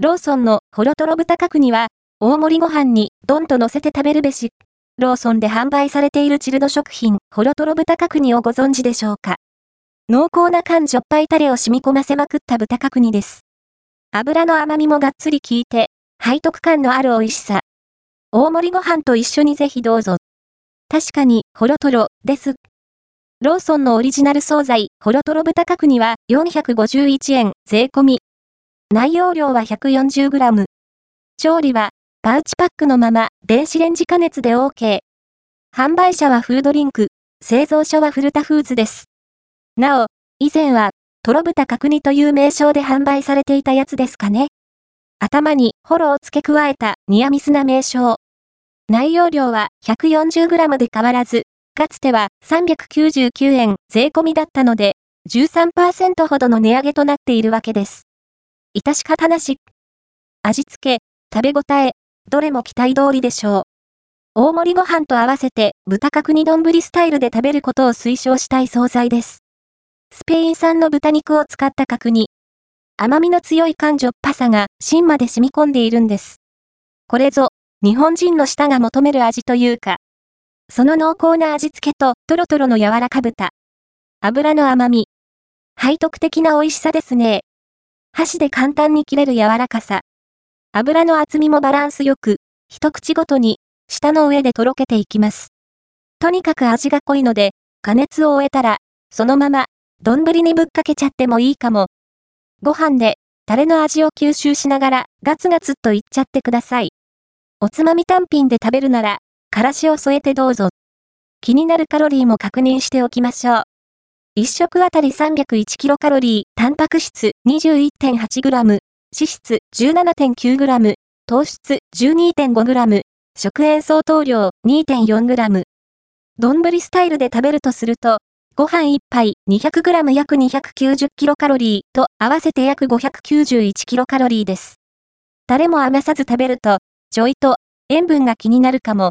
ローソンのホロトロ豚角煮は、大盛りご飯にドンと乗せて食べるべし。ローソンで販売されているチルド食品、ホロトロ豚角煮をご存知でしょうか？濃厚な缶じょっぱいタレを染み込ませまくった豚角煮です。油の甘みもがっつり効いて、背徳感のある美味しさ。大盛りご飯と一緒にぜひどうぞ。確かに、ホロトロ、です。ローソンのオリジナル惣菜、ホロトロ豚角煮は451円、税込み。内容量は 140g。調理は、パウチパックのまま、電子レンジ加熱で OK。販売者はフードリンク、製造所はフルタフーズです。なお、以前は、トロ豚角煮という名称で販売されていたやつですかね。頭にフォロを付け加えたニアミスな名称。内容量は 140g で変わらず、かつては399円税込みだったので、13%ほどの値上げとなっているわけです。致し方なし。味付け、食べ応え、どれも期待通りでしょう。大盛りご飯と合わせて豚角煮丼スタイルで食べることを推奨したい惣菜です。スペイン産の豚肉を使った角煮。甘みの強い感じょっぱさが芯まで染み込んでいるんです。これぞ、日本人の舌が求める味というか、その濃厚な味付けとトロトロの柔らか豚。油の甘み。背徳的な美味しさですね。箸で簡単に切れる柔らかさ。油の厚みもバランスよく、一口ごとに、舌の上でとろけていきます。とにかく味が濃いので、加熱を終えたら、そのまま丼にぶっかけちゃってもいいかも。ご飯で、タレの味を吸収しながら、ガツガツっといっちゃってください。おつまみ単品で食べるなら、からしを添えてどうぞ。気になるカロリーも確認しておきましょう。1食あたり301キロカロリー、タンパク質 21.8g、脂質 17.9g、糖質 12.5g、食塩相当量 2.4g。丼スタイルで食べるとすると、ご飯1杯 200g 約 290kcal と合わせて約 591kcal です。タレも余さず食べると、ちょいと塩分が気になるかも。